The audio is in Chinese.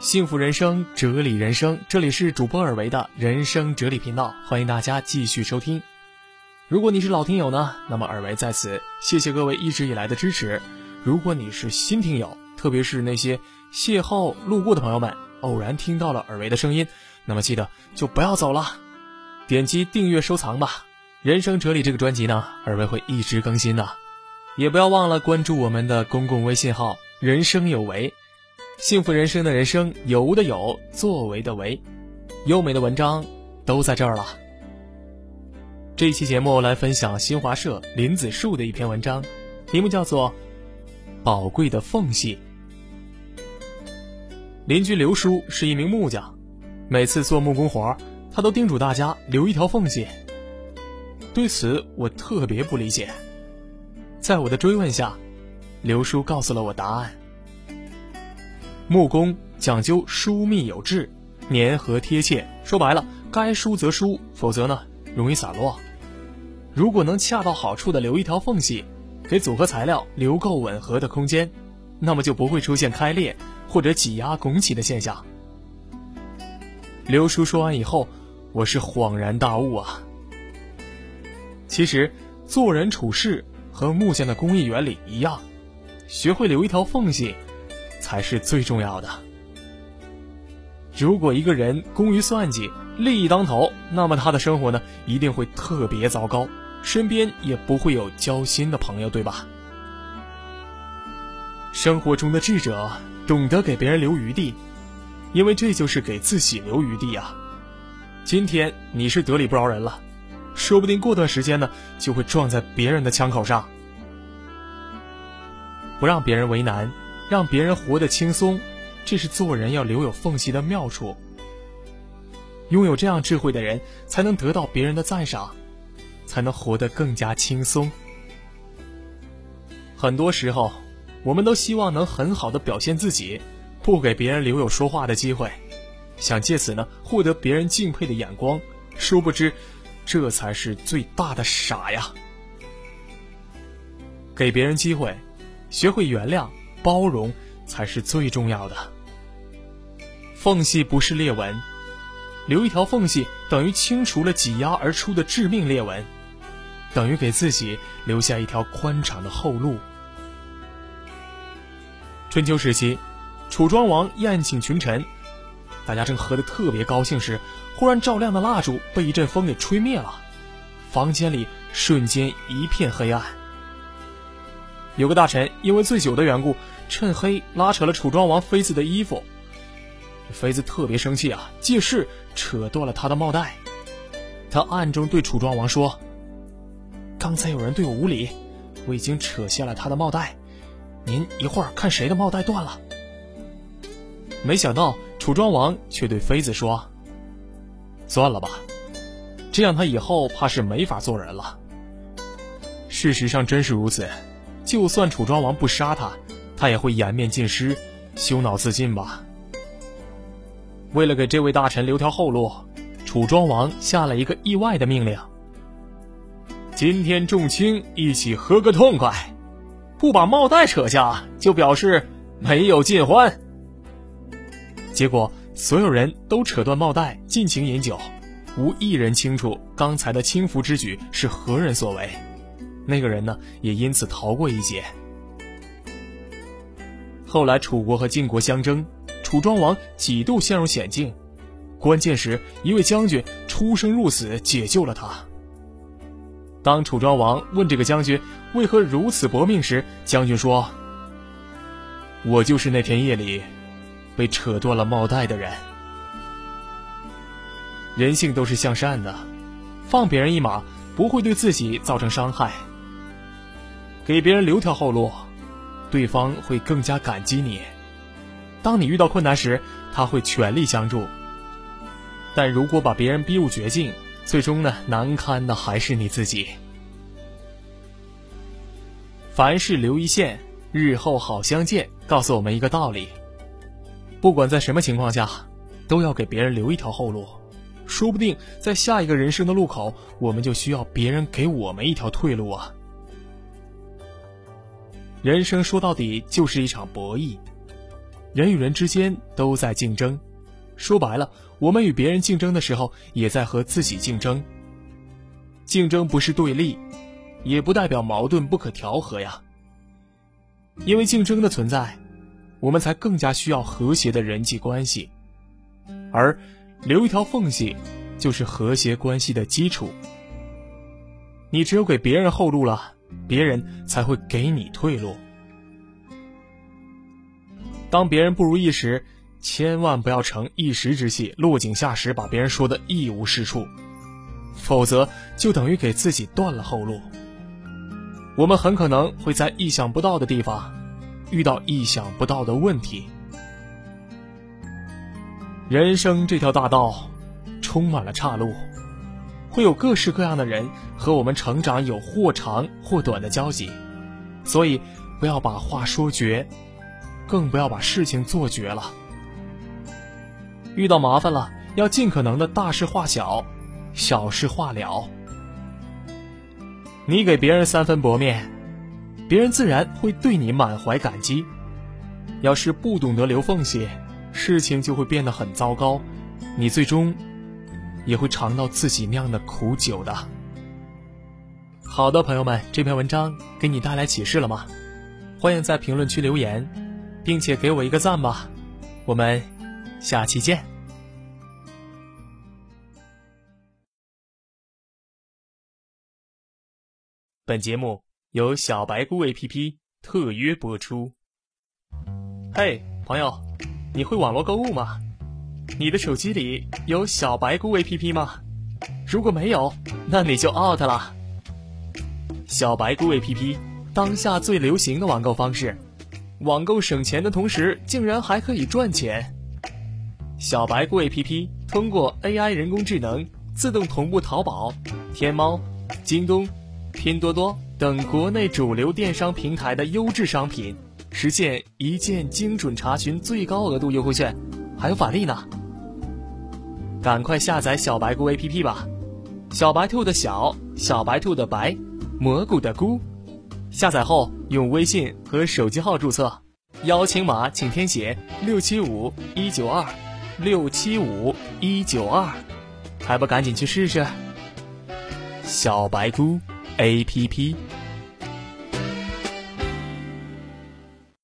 幸福人生，哲理人生，这里是主播尔维的人生哲理频道，欢迎大家继续收听。如果你是老听友呢，那么尔维在此谢谢各位一直以来的支持。如果你是新听友，特别是那些邂逅路过的朋友们，偶然听到了尔维的声音，那么记得就不要走了，点击订阅收藏吧。人生哲理这个专辑呢，尔维会一直更新的，也不要忘了关注我们的公共微信号“人生有为”。幸福人生的人生，有无的有，作为的为，优美的文章都在这儿了。这一期节目来分享新华社林子树的一篇文章，题目叫做《宝贵的缝隙》。邻居刘叔是一名木匠，每次做木工活他都叮嘱大家留一条缝隙。对此，我特别不理解。在我的追问下，刘叔告诉了我答案。木工讲究疏密有致，粘合贴切。说白了，该疏则疏，否则呢容易散落。如果能恰到好处的留一条缝隙，给组合材料留够吻合的空间，那么就不会出现开裂或者挤压拱起的现象。刘叔说完以后，我是恍然大悟啊。其实，做人处事和木匠的工艺原理一样，学会留一条缝隙。才是最重要的。如果一个人工于算计、利益当头，那么他的生活呢，一定会特别糟糕，身边也不会有交心的朋友，对吧？生活中的智者懂得给别人留余地，因为这就是给自己留余地啊。今天你是得理不饶人了，说不定过段时间呢，就会撞在别人的枪口上，不让别人为难。让别人活得轻松，这是做人要留有缝隙的妙处。拥有这样智慧的人，才能得到别人的赞赏，才能活得更加轻松。很多时候，我们都希望能很好的表现自己，不给别人留有说话的机会，想借此呢获得别人敬佩的眼光。殊不知，这才是最大的傻呀！给别人机会，学会原谅。包容才是最重要的。缝隙不是裂纹，留一条缝隙等于清除了挤压而出的致命裂纹，等于给自己留下一条宽敞的后路。春秋时期，楚庄王宴请群臣，大家正喝得特别高兴时，忽然照亮的蜡烛被一阵风给吹灭了，房间里瞬间一片黑暗。有个大臣因为醉酒的缘故，趁黑拉扯了楚庄王妃子的衣服。妃子特别生气啊，借势扯断了他的帽带。他暗中对楚庄王说：“刚才有人对我无礼，我已经扯下了他的帽带，您一会儿看谁的帽带断了。”没想到楚庄王却对妃子说：“算了吧，这样他以后怕是没法做人了。”事实上真是如此。就算楚庄王不杀他，他也会颜面尽失，羞恼自尽吧。为了给这位大臣留条后路，楚庄王下了一个意外的命令：今天众卿一起喝个痛快，不把帽带扯下，就表示没有尽欢。结果所有人都扯断帽带，尽情饮酒，无一人清楚刚才的轻浮之举是何人所为。那个人呢，也因此逃过一劫。后来楚国和晋国相争，楚庄王几度陷入险境，关键时一位将军出生入死解救了他。当楚庄王问这个将军为何如此搏命时，将军说：“我就是那天夜里被扯断了帽带的人。”人性都是向善的，放别人一马不会对自己造成伤害。给别人留条后路，对方会更加感激你。当你遇到困难时，他会全力相助。但如果把别人逼入绝境，最终呢，难堪的还是你自己。凡事留一线，日后好相见，告诉我们一个道理：不管在什么情况下，都要给别人留一条后路。说不定在下一个人生的路口，我们就需要别人给我们一条退路啊。人生说到底就是一场博弈，人与人之间都在竞争。说白了，我们与别人竞争的时候，也在和自己竞争。竞争不是对立，也不代表矛盾不可调和呀。因为竞争的存在，我们才更加需要和谐的人际关系，而留一条缝隙，就是和谐关系的基础。你只有给别人后路了，别人才会给你退路。当别人不如意时，千万不要成一时之气，落井下石，把别人说的一无是处，否则就等于给自己断了后路。我们很可能会在意想不到的地方遇到意想不到的问题。人生这条大道充满了岔路，会有各式各样的人和我们成长有或长或短的交集，所以不要把话说绝，更不要把事情做绝了。遇到麻烦了，要尽可能的大事化小，小事化了。你给别人三分薄面，别人自然会对你满怀感激。要是不懂得留缝隙，事情就会变得很糟糕，你最终也会尝到自己酿的苦酒的。好的，朋友们，这篇文章给你带来启示了吗？欢迎在评论区留言，并且给我一个赞吧。我们。下期见。本节目由小白菇 APP 特约播出。嘿，朋友，你会网络购物吗？你的手机里有小白菇 APP 吗？如果没有，那你就 out 了。小白菇 APP 当下最流行的网购方式，网购省钱的同时，竟然还可以赚钱。小白菇 APP 通过 AI 人工智能自动同步淘宝、天猫、京东、拼多多等国内主流电商平台的优质商品，实现一键精准查询最高额度优惠券，还有返利呢！赶快下载小白菇 APP 吧！小白兔的小，小白兔的白，蘑菇的菇。下载后用微信和手机号注册，邀请码请填写六七五一九二。六七五一九二，还不赶紧去试试？小白菇 A P P。